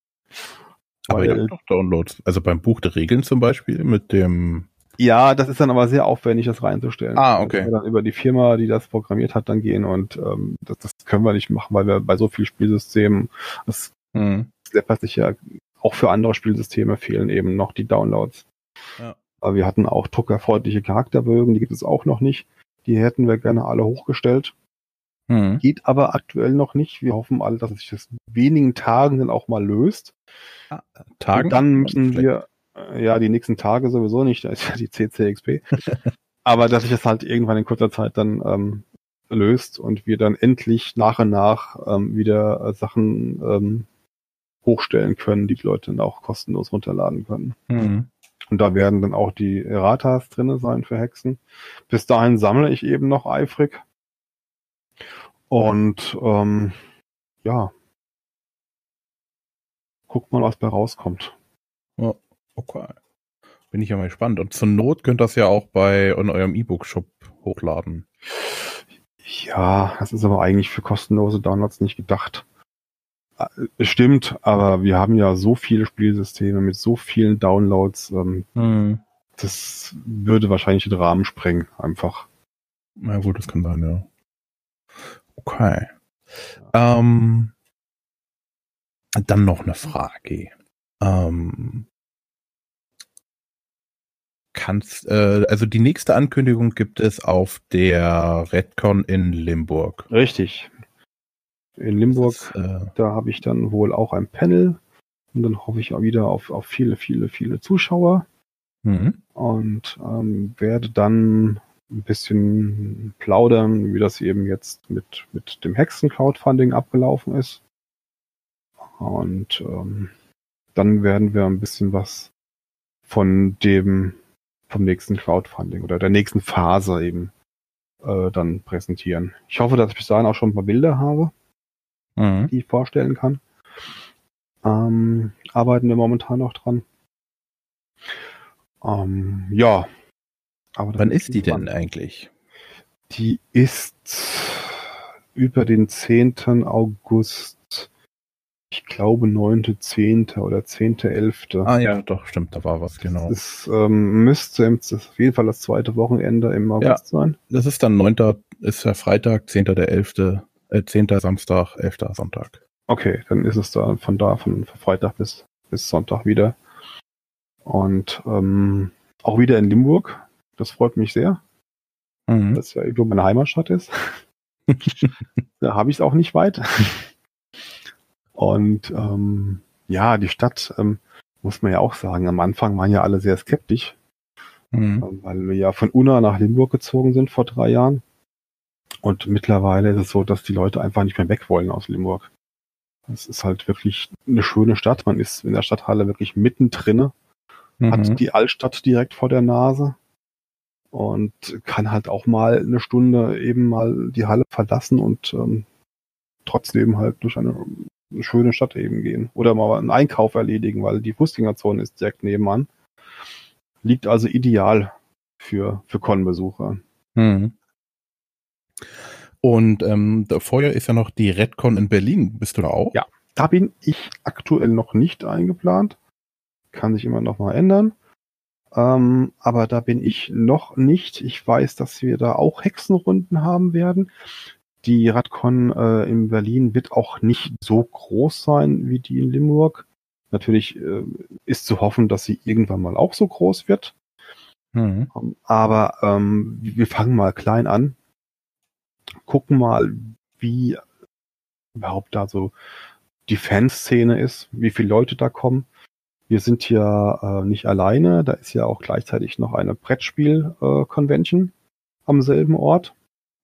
Aber ihr habt doch Downloads. Also beim Buch der Regeln zum Beispiel mit dem ja, das ist dann aber sehr aufwendig, das reinzustellen. Ah, okay. wir dann über die Firma, die das programmiert hat, dann gehen und ähm, das, das können wir nicht machen, weil wir bei so vielen Spielsystemen, das mhm. läppert sich ja auch für andere Spielsysteme fehlen eben noch die Downloads. Ja. Aber wir hatten auch druckerfreundliche Charakterbögen, die gibt es auch noch nicht. Die hätten wir gerne alle hochgestellt. Mhm. Geht aber aktuell noch nicht. Wir hoffen alle, dass es sich das wenigen Tagen dann auch mal löst. Ah, Tagen? Und dann müssen wir, äh, ja, die nächsten Tage sowieso nicht, da ist ja die CCXP. (laughs) aber dass sich das halt irgendwann in kurzer Zeit dann ähm, löst und wir dann endlich nach und nach ähm, wieder äh, Sachen ähm, hochstellen können, die die Leute dann auch kostenlos runterladen können. Mhm. Und da werden dann auch die Erratas drinne sein für Hexen. Bis dahin sammle ich eben noch eifrig. Und ähm, ja, guckt mal, was bei rauskommt. Ja, okay. Bin ich ja mal gespannt. Und zur Not könnt ihr das ja auch bei in eurem E-Book-Shop hochladen. Ja, das ist aber eigentlich für kostenlose Downloads nicht gedacht. Äh, stimmt, aber wir haben ja so viele Spielsysteme mit so vielen Downloads. Ähm, hm. Das würde wahrscheinlich den Rahmen sprengen, einfach. Na gut, das kann sein, ja. Okay. Ähm, dann noch eine Frage. Ähm, kannst, äh, also die nächste Ankündigung gibt es auf der Redcon in Limburg. Richtig. In Limburg, das, äh, da habe ich dann wohl auch ein Panel und dann hoffe ich auch wieder auf, auf viele, viele, viele Zuschauer mhm. und ähm, werde dann ein bisschen plaudern, wie das eben jetzt mit, mit dem Hexen-Crowdfunding abgelaufen ist. Und ähm, dann werden wir ein bisschen was von dem vom nächsten Crowdfunding oder der nächsten Phase eben äh, dann präsentieren. Ich hoffe, dass ich bis dahin auch schon ein paar Bilder habe, mhm. die ich vorstellen kann. Ähm, arbeiten wir momentan noch dran. Ähm, ja. Aber Wann ist die denn eigentlich? Die ist über den 10. August ich glaube, 9.10. oder 10.11. Ah ja, doch, stimmt, da war was, genau. Das ähm, müsste im, das auf jeden Fall das zweite Wochenende im August ja, sein. Das ist dann 9. ist der Freitag, 10. der 11., äh, 10. Samstag, 11. Sonntag. Okay, dann ist es da von da, von, Freitag bis, bis Sonntag wieder. Und ähm, auch wieder in Limburg. Das freut mich sehr. Mhm. Das ja irgendwo meine Heimatstadt ist. (laughs) da habe ich es auch nicht weit. (laughs) Und ähm, ja, die Stadt, ähm, muss man ja auch sagen, am Anfang waren ja alle sehr skeptisch, mhm. Ähm, weil wir ja von Unna nach Limburg gezogen sind vor drei Jahren. Und mittlerweile ist es so, dass die Leute einfach nicht mehr weg wollen aus Limburg. Es ist halt wirklich eine schöne Stadt. Man ist in der Stadthalle wirklich mittendrin, mhm. hat die Altstadt direkt vor der Nase und kann halt auch mal eine Stunde eben mal die Halle verlassen und ähm, trotzdem halt durch eine eine schöne Stadt eben gehen. Oder mal einen Einkauf erledigen, weil die Fußgängerzone ist direkt nebenan. Liegt also ideal für, für Con-Besucher. Mhm. Und ähm, vorher ist ja noch die Redcon in Berlin. Bist du da auch? Ja, da bin ich aktuell noch nicht eingeplant. Kann sich immer noch mal ändern. Ähm, aber da bin ich noch nicht. Ich weiß, dass wir da auch Hexenrunden haben werden. Die Radcon äh, in Berlin wird auch nicht so groß sein wie die in Limburg. Natürlich äh, ist zu hoffen, dass sie irgendwann mal auch so groß wird. Mhm. Ähm, aber ähm, wir fangen mal klein an, gucken mal, wie überhaupt da so die Fanszene ist, wie viele Leute da kommen. Wir sind hier äh, nicht alleine, da ist ja auch gleichzeitig noch eine Brettspiel-Convention äh, am selben Ort.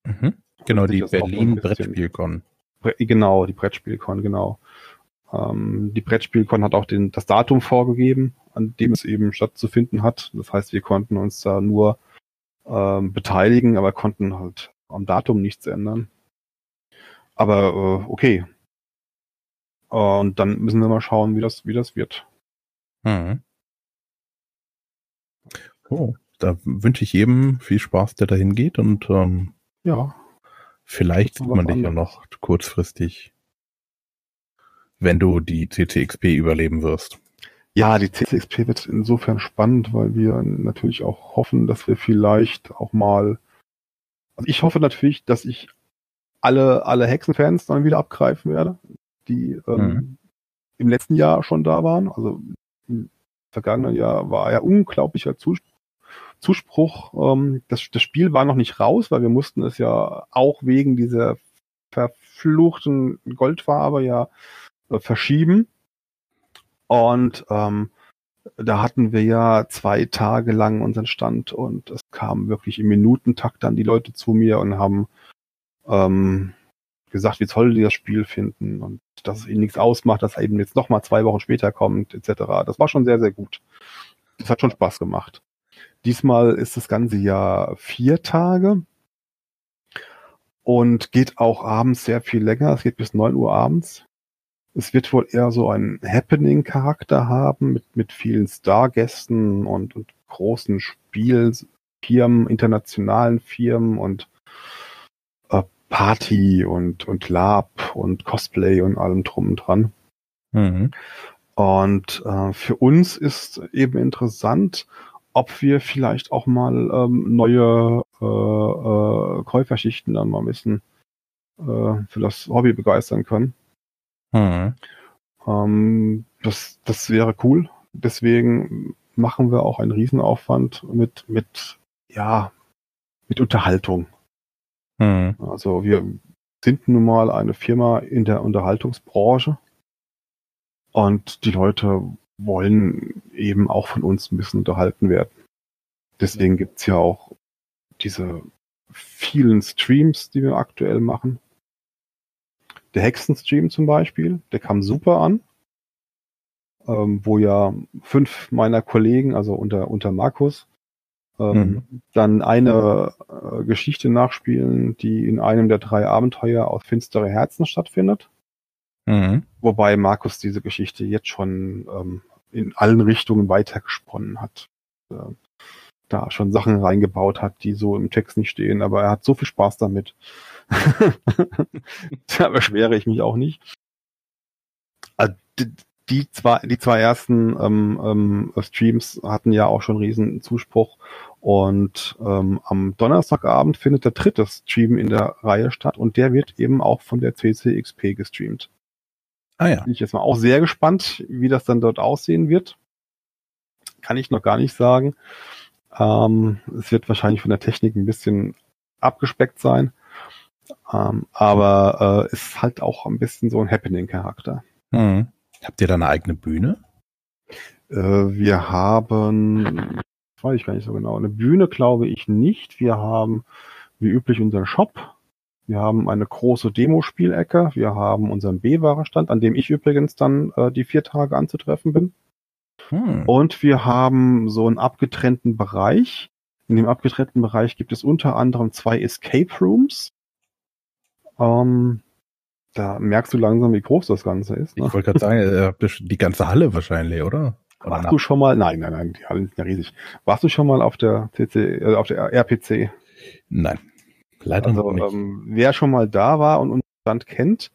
Mhm. Genau, die Berlin Brettspielcon. Genau, die Brettspielcon, genau. Ähm, die Brettspielcon hat auch den, das Datum vorgegeben, an dem es eben stattzufinden hat. Das heißt, wir konnten uns da nur ähm, beteiligen, aber konnten halt am Datum nichts ändern. Aber äh, okay. Äh, und dann müssen wir mal schauen, wie das, wie das wird. Mhm. Oh, da wünsche ich jedem viel Spaß, der dahin geht und ähm, ja. Vielleicht sieht man dich ja noch kurzfristig, wenn du die CCXP überleben wirst. Ja, die CCXP wird insofern spannend, weil wir natürlich auch hoffen, dass wir vielleicht auch mal. Also ich hoffe natürlich, dass ich alle, alle Hexenfans dann wieder abgreifen werde, die ähm, mhm. im letzten Jahr schon da waren. Also im vergangenen Jahr war ja unglaublicher Zuspruch Zuspruch. Ähm, das, das Spiel war noch nicht raus, weil wir mussten es ja auch wegen dieser verfluchten Goldfarbe ja äh, verschieben. Und ähm, da hatten wir ja zwei Tage lang unseren Stand und es kamen wirklich im Minutentakt dann die Leute zu mir und haben ähm, gesagt, wie toll die das Spiel finden und dass es ihnen nichts ausmacht, dass er eben jetzt nochmal zwei Wochen später kommt, etc. Das war schon sehr, sehr gut. Das hat schon Spaß gemacht. Diesmal ist das ganze Jahr vier Tage und geht auch abends sehr viel länger. Es geht bis neun Uhr abends. Es wird wohl eher so einen Happening-Charakter haben mit, mit vielen Stargästen und, und großen Spielfirmen, internationalen Firmen und äh, Party und, und Lab und Cosplay und allem drum und dran. Mhm. Und äh, für uns ist eben interessant, ob wir vielleicht auch mal ähm, neue äh, äh, Käuferschichten dann mal ein bisschen äh, für das Hobby begeistern können. Mhm. Ähm, das, das wäre cool. Deswegen machen wir auch einen Riesenaufwand mit, mit, ja, mit Unterhaltung. Mhm. Also wir sind nun mal eine Firma in der Unterhaltungsbranche und die Leute wollen eben auch von uns ein bisschen unterhalten werden. Deswegen gibt's ja auch diese vielen Streams, die wir aktuell machen. Der Hexenstream zum Beispiel, der kam super an, ähm, wo ja fünf meiner Kollegen, also unter, unter Markus, ähm, mhm. dann eine äh, Geschichte nachspielen, die in einem der drei Abenteuer aus Finstere Herzen stattfindet. Mhm. Wobei Markus diese Geschichte jetzt schon ähm, in allen Richtungen weitergesponnen hat. Äh, da schon Sachen reingebaut hat, die so im Text nicht stehen, aber er hat so viel Spaß damit. (laughs) da beschwere ich mich auch nicht. Also, die zwei, die zwei ersten ähm, ähm, Streams hatten ja auch schon riesen Zuspruch und ähm, am Donnerstagabend findet der dritte Stream in der Reihe statt und der wird eben auch von der CCXP gestreamt. Ah ja. Bin ich jetzt mal auch sehr gespannt, wie das dann dort aussehen wird. Kann ich noch gar nicht sagen. Ähm, es wird wahrscheinlich von der Technik ein bisschen abgespeckt sein. Ähm, aber äh, ist halt auch ein bisschen so ein Happening-Charakter. Hm. Habt ihr da eine eigene Bühne? Äh, wir haben, weiß ich gar nicht so genau, eine Bühne glaube ich nicht. Wir haben wie üblich unseren Shop. Wir haben eine große Demospielecke. Wir haben unseren B-Ware-Stand, an dem ich übrigens dann äh, die vier Tage anzutreffen bin. Hm. Und wir haben so einen abgetrennten Bereich. In dem abgetrennten Bereich gibt es unter anderem zwei Escape Rooms. Ähm, da merkst du langsam, wie groß das Ganze ist. Ne? Ich wollte gerade sagen, die ganze Halle wahrscheinlich, oder? oder Warst nach? du schon mal? Nein, nein, nein, die Halle ist ja riesig. Warst du schon mal auf der CC, äh, auf der RPC? Nein, leider also, nicht. Ähm, wer schon mal da war und unseren Stand kennt,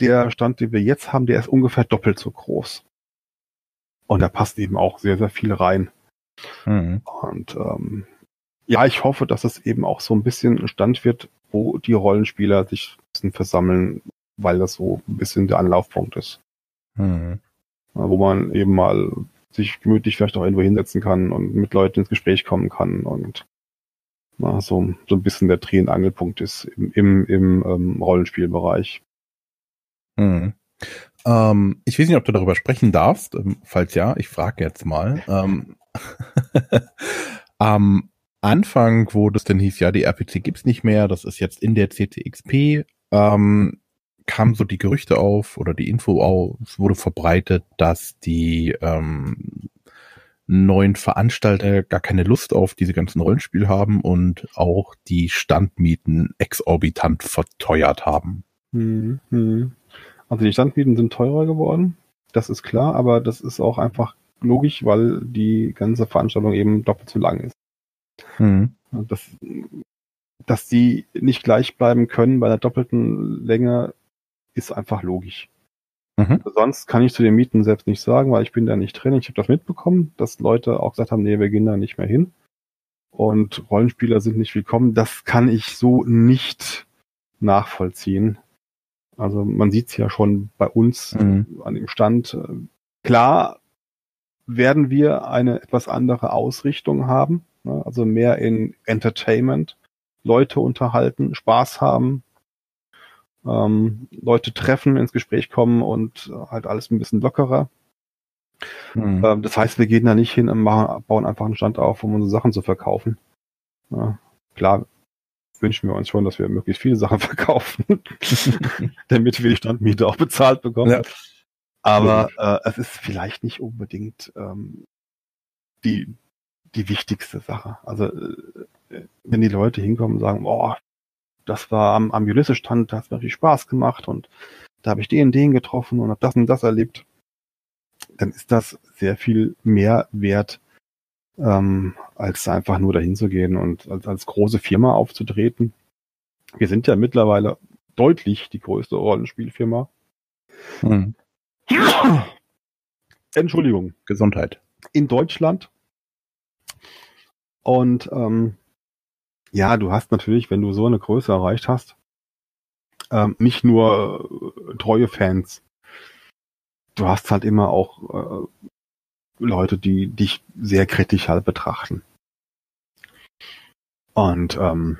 der Stand, den wir jetzt haben, der ist ungefähr doppelt so groß. Und da passt eben auch sehr, sehr viel rein. Mhm. Und ähm, ja, ich hoffe, dass es eben auch so ein bisschen ein Stand wird, wo die Rollenspieler sich ein bisschen versammeln, weil das so ein bisschen der Anlaufpunkt ist. Mhm. Wo man eben mal sich gemütlich vielleicht auch irgendwo hinsetzen kann und mit Leuten ins Gespräch kommen kann und na, so, so ein bisschen der Dreh- und Angelpunkt ist im, im, im ähm, Rollenspielbereich. Mhm. Ähm, ich weiß nicht, ob du darüber sprechen darfst. Ähm, falls ja, ich frage jetzt mal. Ähm, (laughs) am Anfang, wo das denn hieß, ja, die RPC gibt's nicht mehr, das ist jetzt in der CCXP, ähm, kam so die Gerüchte auf oder die Info auf, es wurde verbreitet, dass die ähm, neuen Veranstalter gar keine Lust auf diese ganzen Rollenspiele haben und auch die Standmieten exorbitant verteuert haben. Hm, hm. Also die Standmieten sind teurer geworden, das ist klar, aber das ist auch einfach logisch, weil die ganze Veranstaltung eben doppelt so lang ist. Mhm. Das, dass die nicht gleich bleiben können bei einer doppelten Länge, ist einfach logisch. Mhm. Sonst kann ich zu den Mieten selbst nicht sagen, weil ich bin da nicht drin. Ich habe das mitbekommen, dass Leute auch gesagt haben, nee, wir gehen da nicht mehr hin. Und Rollenspieler sind nicht willkommen. Das kann ich so nicht nachvollziehen. Also man sieht es ja schon bei uns mhm. an dem Stand. Klar werden wir eine etwas andere Ausrichtung haben, ne? also mehr in Entertainment, Leute unterhalten, Spaß haben, ähm, Leute treffen, ins Gespräch kommen und halt alles ein bisschen lockerer. Mhm. Ähm, das heißt, wir gehen da nicht hin und machen, bauen einfach einen Stand auf, um unsere Sachen zu verkaufen. Ja, klar wünschen wir uns schon, dass wir möglichst viele Sachen (laughs) verkaufen, (laughs) damit wir die Standmiete auch bezahlt bekommen. Ja. Aber äh, es ist vielleicht nicht unbedingt ähm, die, die wichtigste Sache. Also äh, wenn die Leute hinkommen und sagen, oh, das war am, am Ulysses-Stand, da hat mir viel Spaß gemacht und da habe ich den, den getroffen und habe das und das erlebt, dann ist das sehr viel mehr wert, ähm, als einfach nur dahin zu gehen und als, als große Firma aufzutreten. Wir sind ja mittlerweile deutlich die größte Rollenspielfirma. Hm. Entschuldigung. Gesundheit. In Deutschland. Und ähm, ja, du hast natürlich, wenn du so eine Größe erreicht hast, ähm, nicht nur äh, treue Fans. Du hast halt immer auch äh, Leute, die dich sehr kritisch halt betrachten. Und ähm,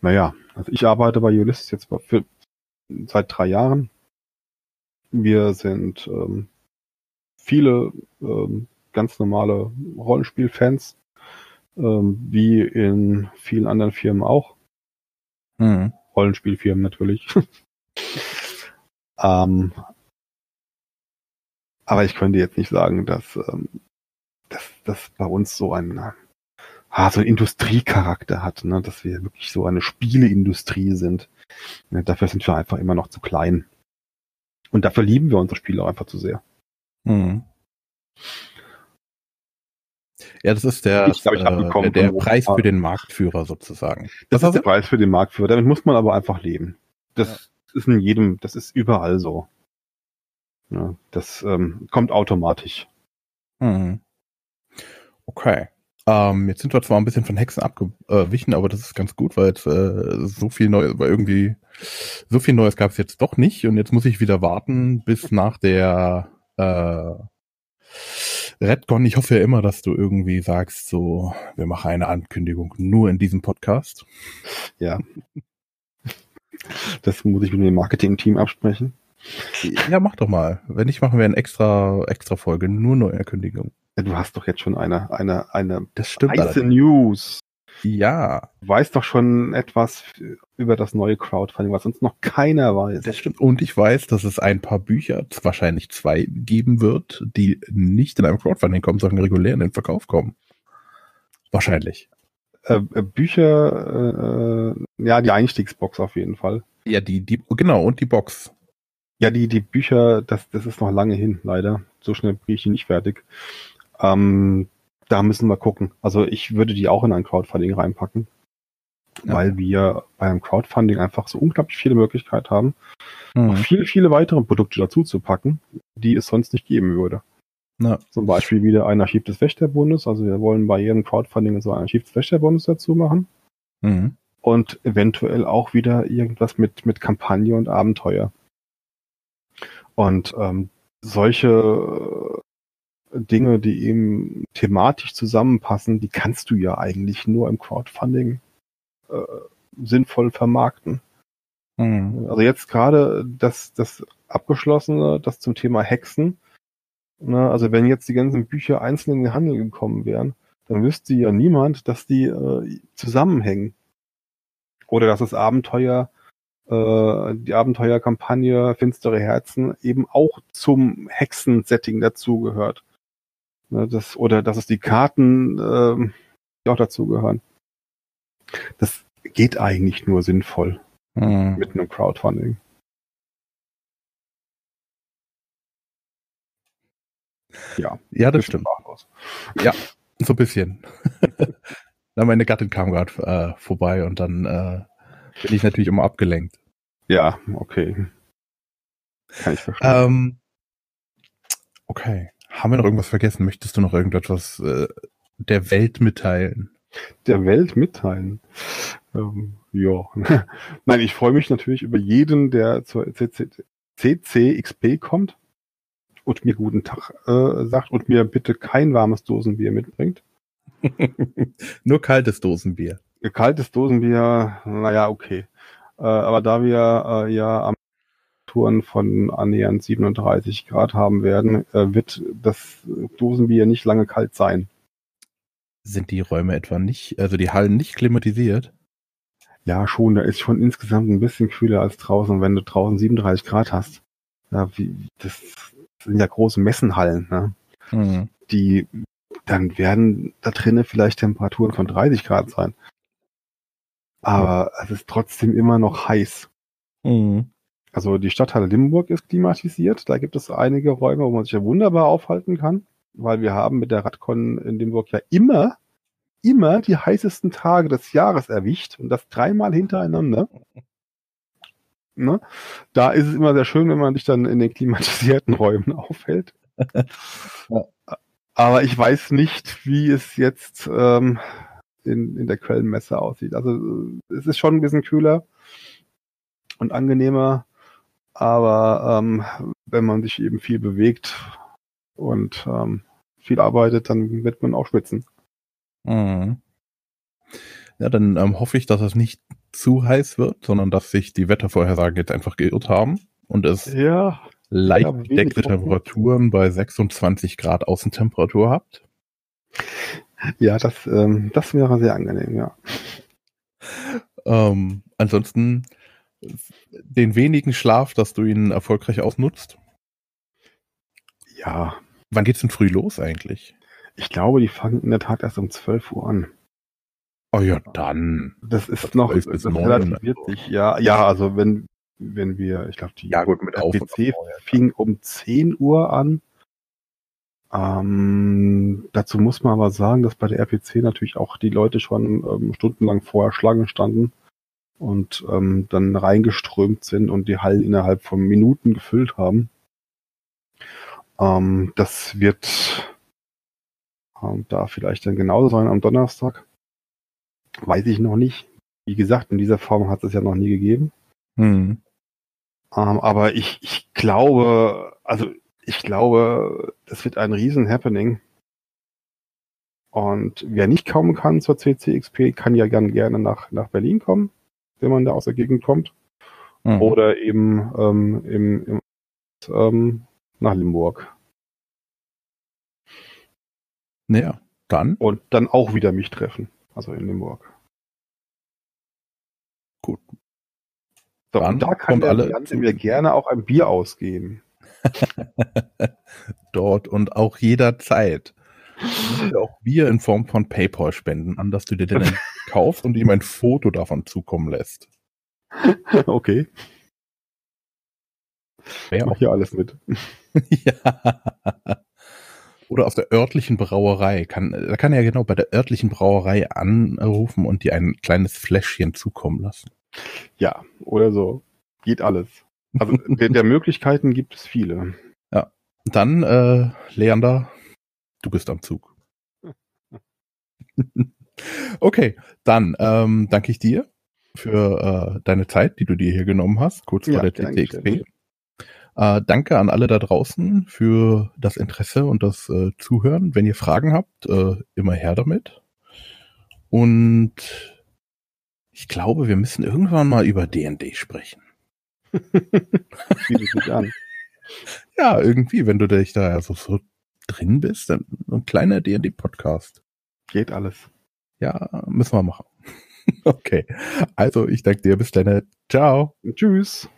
naja, also ich arbeite bei Ulysses jetzt für, seit drei Jahren. Wir sind ähm, viele ähm, ganz normale Rollenspielfans, ähm, wie in vielen anderen Firmen auch. Mhm. Rollenspielfirmen natürlich. (laughs) ähm, aber ich könnte jetzt nicht sagen, dass, ähm, dass das bei uns so ein, ah, so ein Industriecharakter hat, ne? dass wir wirklich so eine Spieleindustrie sind. Ne? Dafür sind wir einfach immer noch zu klein. Und dafür lieben wir unsere Spiele auch einfach zu sehr. Mhm. Ja, das ist der, ich glaub, ich äh, der Preis für den Marktführer sozusagen. Das ist der Preis für den Marktführer. Damit muss man aber einfach leben. Das ja. ist in jedem, das ist überall so. Ja, das ähm, kommt automatisch. Mhm. Okay. Ähm, jetzt sind wir zwar ein bisschen von Hexen abgewichen, aber das ist ganz gut, weil jetzt äh, so viel Neues, weil irgendwie so viel Neues gab es jetzt doch nicht und jetzt muss ich wieder warten bis nach der äh, Redcon. Ich hoffe ja immer, dass du irgendwie sagst, so, wir machen eine Ankündigung nur in diesem Podcast. Ja. Das muss ich mit dem Marketing-Team absprechen. Ja, mach doch mal. Wenn nicht, machen wir eine extra, extra Folge, nur Neuerkündigung. Du hast doch jetzt schon eine, eine, eine das stimmt heiße News. Ja. Du weißt doch schon etwas über das neue Crowdfunding, was uns noch keiner weiß. Das stimmt. Und ich weiß, dass es ein paar Bücher, wahrscheinlich zwei, geben wird, die nicht in einem Crowdfunding kommen, sondern regulär in den Verkauf kommen. Wahrscheinlich. Äh, äh Bücher, äh, äh, ja, die Einstiegsbox auf jeden Fall. Ja, die, die, genau, und die Box. Ja, die, die Bücher, das, das ist noch lange hin, leider. So schnell kriege ich nicht fertig. Ähm, da müssen wir gucken. Also ich würde die auch in ein Crowdfunding reinpacken, ja. weil wir beim Crowdfunding einfach so unglaublich viele Möglichkeiten haben, mhm. viele, viele weitere Produkte dazu zu packen, die es sonst nicht geben würde. Ja. Zum Beispiel wieder ein Archiv des Wächterbundes. Also wir wollen bei jedem Crowdfunding so ein Archiv des Wächterbundes dazu machen. Mhm. Und eventuell auch wieder irgendwas mit, mit Kampagne und Abenteuer. Und ähm, solche Dinge, die eben thematisch zusammenpassen, die kannst du ja eigentlich nur im Crowdfunding äh, sinnvoll vermarkten. Mhm. Also jetzt gerade das, das abgeschlossene, das zum Thema Hexen. Ne, also wenn jetzt die ganzen Bücher einzeln in den Handel gekommen wären, dann wüsste ja niemand, dass die äh, zusammenhängen. Oder dass das Abenteuer äh, die Abenteuerkampagne Finstere Herzen eben auch zum Hexensetting dazugehört. Ne, das, oder dass es die Karten äh, die auch dazugehören. Das geht eigentlich nur sinnvoll hm. mit einem Crowdfunding. Ja, ja, das stimmt. Aus. Ja, so ein bisschen. (laughs) Na, meine Gattin kam gerade äh, vorbei und dann äh, bin ich natürlich immer abgelenkt. Ja, okay. Kann ich verstehen. Ähm, okay. Haben wir noch irgendwas vergessen? Möchtest du noch irgendetwas äh, der Welt mitteilen? Der Welt mitteilen? Ähm, ja. (laughs) Nein, ich freue mich natürlich über jeden, der zur CCXP kommt und mir guten Tag äh, sagt und mir bitte kein warmes Dosenbier mitbringt. (laughs) Nur kaltes Dosenbier. Kaltes Dosenbier, naja, okay. Äh, aber da wir äh, ja Touren von annähernd 37 Grad haben werden, äh, wird das Dosenbier nicht lange kalt sein. Sind die Räume etwa nicht, also die Hallen nicht klimatisiert? Ja, schon. Da ist schon insgesamt ein bisschen kühler als draußen. wenn du draußen 37 Grad hast, ja, wie, das sind ja große Messenhallen, ne? Mhm. Die, dann werden da drinnen vielleicht Temperaturen von 30 Grad sein. Aber es ist trotzdem immer noch heiß. Mhm. Also die Stadthalle Limburg ist klimatisiert. Da gibt es einige Räume, wo man sich ja wunderbar aufhalten kann, weil wir haben mit der Radcon in Limburg ja immer, immer die heißesten Tage des Jahres erwischt und das dreimal hintereinander. Ne? Da ist es immer sehr schön, wenn man sich dann in den klimatisierten Räumen (laughs) aufhält. Aber ich weiß nicht, wie es jetzt ähm, in, in der Quellenmesse aussieht. Also es ist schon ein bisschen kühler und angenehmer. Aber ähm, wenn man sich eben viel bewegt und ähm, viel arbeitet, dann wird man auch schwitzen. Mhm. Ja, dann ähm, hoffe ich, dass es nicht zu heiß wird, sondern dass sich die Wettervorhersagen jetzt einfach geirrt haben und es ja, leicht gedeckte Temperaturen bei 26 Grad Außentemperatur habt. Ja, das, ähm, das wäre sehr angenehm, ja. Ähm, ansonsten den wenigen Schlaf, dass du ihn erfolgreich ausnutzt? Ja. Wann geht's denn früh los eigentlich? Ich glaube, die fangen in der Tat erst um 12 Uhr an. Oh ja, dann. Das ist das noch das ist relativiert sich. Ja, ja, also wenn, wenn wir, ich glaube, die ja, gut, mit PC fing um 10 Uhr an. Ähm, dazu muss man aber sagen, dass bei der RPC natürlich auch die Leute schon ähm, stundenlang vorher Schlange standen und ähm, dann reingeströmt sind und die Hallen innerhalb von Minuten gefüllt haben. Ähm, das wird ähm, da vielleicht dann genauso sein am Donnerstag. Weiß ich noch nicht. Wie gesagt, in dieser Form hat es ja noch nie gegeben. Hm. Ähm, aber ich, ich glaube, also ich glaube, das wird ein riesen Happening. Und wer nicht kommen kann zur CCXP, kann ja gern gerne nach, nach Berlin kommen wenn man da aus der Gegend kommt. Mhm. Oder eben ähm, im, im ähm, nach Limburg. Naja, dann. Und dann auch wieder mich treffen. Also in Limburg. Gut. So, dann und da kann der alle Ganze mir gerne auch ein Bier ausgeben. (laughs) Dort und auch jederzeit. (laughs) Auch Bier in Form von PayPal spenden, an das du dir dann (laughs) kaufst und ihm ein Foto davon zukommen lässt. (laughs) Okay. Wer auch hier alles mit. (laughs) ja. Oder auf der örtlichen Brauerei. Kann, da kann er ja genau bei der örtlichen Brauerei anrufen und dir ein kleines Fläschchen zukommen lassen. Ja, oder so. Geht alles. Also (laughs) der, der Möglichkeiten gibt es viele. Ja. Dann, äh, Leander, du bist am Zug. Okay, dann ähm, danke ich dir für äh, deine Zeit, die du dir hier genommen hast, kurz vor ja, der TTXP. Äh, danke an alle da draußen für das Interesse und das äh, Zuhören. Wenn ihr Fragen habt, äh, immer her damit. Und ich glaube, wir müssen irgendwann mal über D&D sprechen. (laughs) Bietet sich an. (laughs) Ja, irgendwie, wenn du dich da so, so drin bist, dann ein kleiner D&D-Podcast. Geht alles. Ja, müssen wir machen. (laughs) okay. Also, ich danke dir. Bis dann. Ciao. Tschüss.